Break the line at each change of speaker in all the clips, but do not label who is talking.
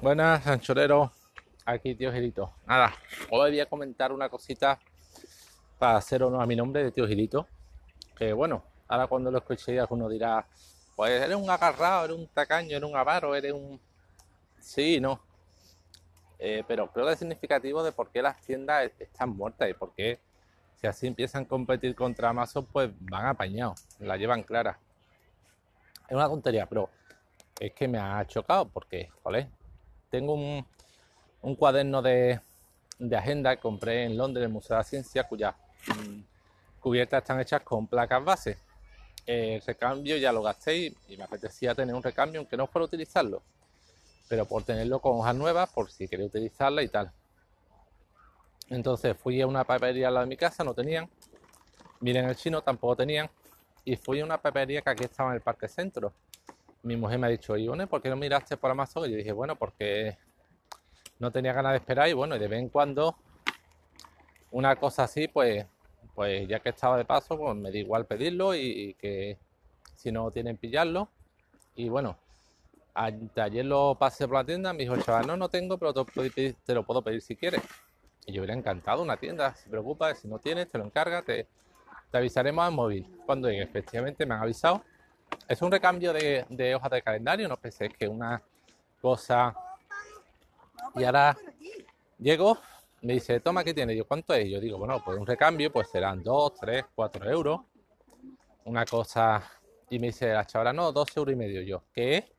Buenas, anchoreros. Aquí, tío Girito. Nada, hoy voy a comentar una cosita para hacer honor a mi nombre de tío Girito. Que bueno, ahora cuando lo escuché alguno dirá, pues eres un agarrado, eres un tacaño, eres un avaro, eres un... Sí, no. Eh, pero creo que es significativo de por qué las tiendas están muertas y por qué si así empiezan a competir contra Amazon, pues van apañados, la llevan clara. Es una tontería, pero es que me ha chocado porque, joder, tengo un, cuaderno de, agenda que compré en Londres, en el Museo de la Ciencia, cuyas mm, cubiertas están hechas con placas base. El recambio ya lo gasté y, me apetecía tener un recambio, aunque no por utilizarlo, pero por tenerlo con hojas nuevas, por si quería utilizarla y tal. Entonces fui a una papelería al lado de mi casa, no tenían. Miren el chino, tampoco tenían. Y fui a una papelería que aquí estaba en el Parque Centro mi mujer me ha dicho, ¿por qué no miraste por Amazon? Y yo dije, bueno, porque no tenía ganas de esperar y bueno, de vez en cuando una cosa así, pues, pues ya que estaba de paso, pues me da igual pedirlo y, que si no tienen pillarlo. Y bueno, ayer lo pasé por la tienda, me dijo chaval, no, no tengo, pero te, te lo puedo pedir si quieres. Y yo hubiera encantado una tienda, se preocupa, si no tienes, te lo encarga, te, te avisaremos al móvil. Cuando efectivamente me han avisado es un recambio de, hojas de calendario, no pensé que una cosa. Y ahora llego, me dice, toma, ¿qué tiene? Yo, ¿cuánto es? Yo digo, bueno, pues un recambio, pues serán 2, 3, 4 euros. Una cosa. Y me dice la chavala, no, 2 euros y medio. Yo, ¿qué?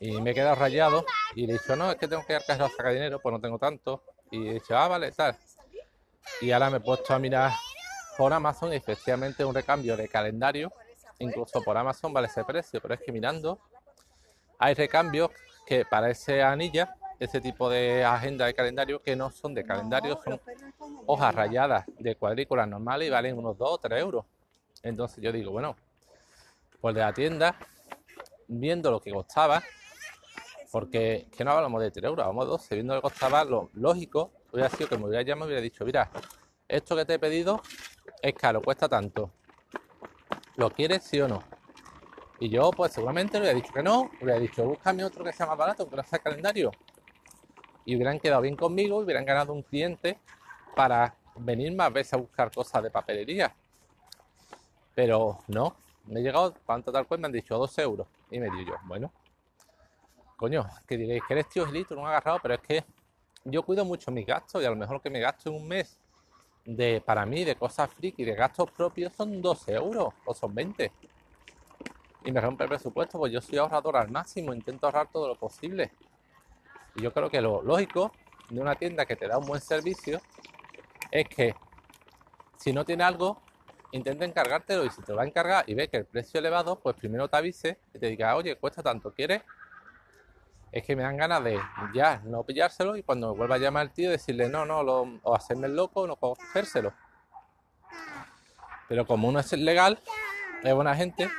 Y me he quedado rayado. Y le he dicho, no, es que tengo que ir a sacar dinero, pues no tengo tanto. Y he dicho, ah, vale, tal. Y ahora me he puesto a mirar por Amazon y efectivamente un recambio de calendario incluso por Amazon vale ese precio, pero es que mirando hay recambios que para ese anilla, ese tipo de agenda de calendario que no son de calendario, son hojas rayadas de cuadrículas normales y valen unos 2 o 3 euros. Entonces yo digo, bueno, pues de la tienda, viendo lo que costaba, porque que no hablamos de 3 euros, de 12, viendo lo que costaba, lo lógico hubiera sido que me hubiera llamado y hubiera dicho, mira, esto que te he pedido es caro, cuesta tanto. ¿Lo quieres sí o no? Y yo, pues seguramente le hubiera dicho que no, le dicho, búscame otro que sea más barato, que no sea calendario. Y hubieran quedado bien conmigo, hubieran ganado un cliente para venir más veces a buscar cosas de papelería. Pero no, me he llegado, ¿cuánto tal cual? Me han dicho dos euros. Y me digo yo, bueno, coño, que diréis que eres tío Gilito, no agarrado, pero es que yo cuido mucho mis gastos y a lo mejor que me gasto en un mes de, para mí, de cosas friki, de gastos propios, son 12 euros o son 20. Y me rompe el presupuesto, pues yo soy ahorrador al máximo, intento ahorrar todo lo posible. Y yo creo que lo lógico de una tienda que te da un buen servicio es que si no tiene algo, intenta encargártelo y si te va a encargar y ve que el precio elevado, pues primero te avise y te diga, oye, cuesta tanto, ¿quieres? Es que me dan ganas de ya no pillárselo y cuando vuelva a llamar al tío decirle no, no, o hacerme el loco o no cogérselo. Pero como uno es legal, es buena gente,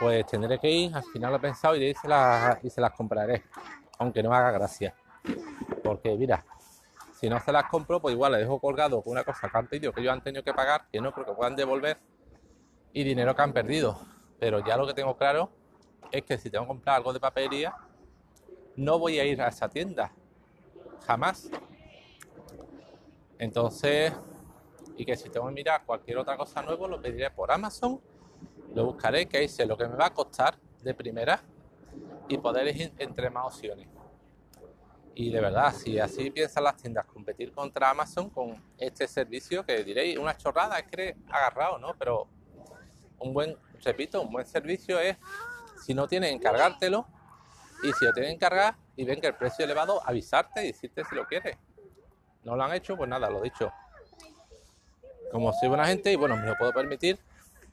pues tendré que ir, al final lo he pensado y, se las, y se las compraré, aunque no haga gracia. Porque mira, si no se las compro, pues igual le dejo colgado una cosa que han pedido, que ellos han tenido que pagar, que no creo que puedan devolver, y dinero que han perdido. Pero ya lo que tengo claro es que si tengo que comprar algo de papelería, no voy a ir a esa tienda. Jamás. Entonces, y que si tengo que mirar cualquier otra cosa nueva, lo pediré por Amazon, lo buscaré, que sé lo que me va a costar de primera y poder elegir entre más opciones. Y de verdad, si así piensan las tiendas competir contra Amazon con este servicio, que diréis una chorrada, es que agarrado, ¿no? Pero un buen, repito, un buen servicio es, si no tienes encargártelo, y si lo tienen cargar y ven que el precio es elevado, avisarte y decirte si lo quieres. No lo han hecho, pues nada, lo dicho. Como soy buena gente y bueno, me lo puedo permitir.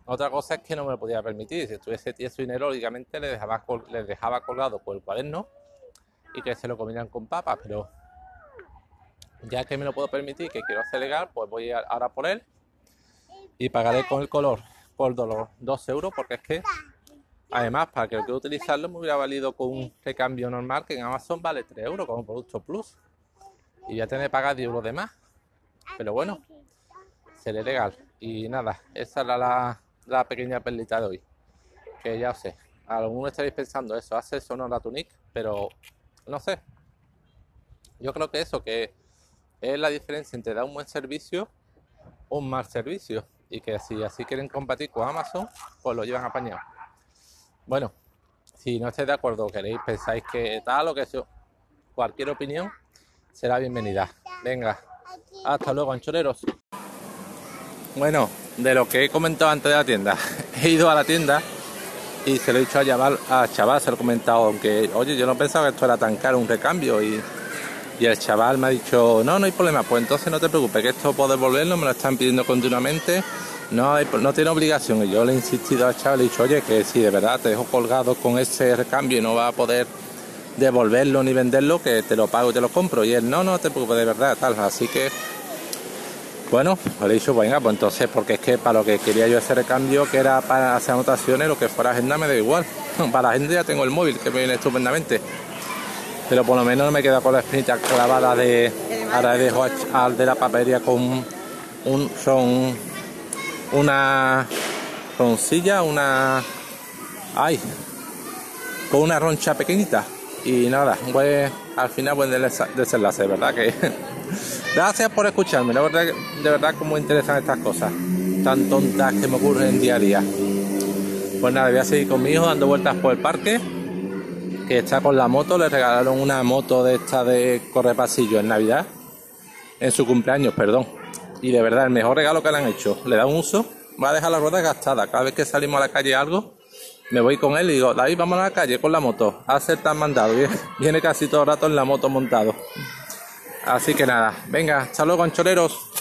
Otra cosa es que no me lo podía permitir. Si estuviese tieso dinero, lógicamente les dejaba, dejaba colgado por el cuaderno y que se lo comieran con papas. Pero ya que me lo puedo permitir, que quiero hacer legal, pues voy ahora por él y pagaré con el color por dolor 2 euros porque es que Además, para que lo quiera utilizarlo me hubiera valido con un recambio normal que en Amazon vale 3 euros como producto plus. Y ya tener que pagar 10 euros de más. Pero bueno, seré legal. Y nada, esa era la, pequeña perlita de hoy. Que ya os sé, algunos estaréis pensando eso, hace eso no la tunic, pero no sé. Yo creo que eso, que es la diferencia entre dar un buen servicio o un mal servicio. Y que si así quieren combatir con Amazon, pues lo llevan apañado. Bueno, si no estáis de acuerdo, queréis, pensáis que tal o que eso, cualquier opinión será bienvenida. Venga, hasta luego, anchoreros. Bueno, de lo que he comentado antes de la tienda, he ido a la tienda y se lo he dicho a Chaval, a Chaval se lo he comentado, aunque, oye, yo no pensaba que esto era tan caro un recambio y, y el chaval me ha dicho, no, no hay problema, pues entonces no te preocupes, que esto puedo devolverlo, me lo están pidiendo continuamente, no, no tiene obligación. Y yo le he insistido al chaval, le he dicho, oye, que si de verdad te dejo colgado con ese recambio y no va a poder devolverlo ni venderlo, que te lo pago y te lo compro. Y él, no, no te preocupes, de verdad, tal. Así que, bueno, le he dicho, venga, pues entonces, porque es que para lo que quería yo hacer recambio, que era para hacer anotaciones, lo que fuera agenda me da igual. Para la agenda ya tengo el móvil, que me viene estupendamente. Pero por lo menos no me queda con la espinita clavada de. Ahora dejo al de la papelería con un. Son una roncilla, una... ¡Ay! Con una roncha pequeñita. Y nada, pues al final buen desenlace, ¿verdad? Que gracias por escucharme, de verdad, de verdad como interesan estas cosas tan tontas que me ocurren día a día. Pues nada, voy a seguir con mi hijo dando vueltas por el parque, que está con la moto, le regalaron una moto de esta de correpasillo en Navidad, en su cumpleaños, perdón. Y de verdad, el mejor regalo que le han hecho. Le da un uso, va a dejar la rueda gastada. Cada vez que salimos a la calle algo, me voy con él y digo, David, vamos a la calle con la moto. A hacer tan mandado. Viene casi todo el rato en la moto montado. Así que nada, venga, hasta luego, ancholeros.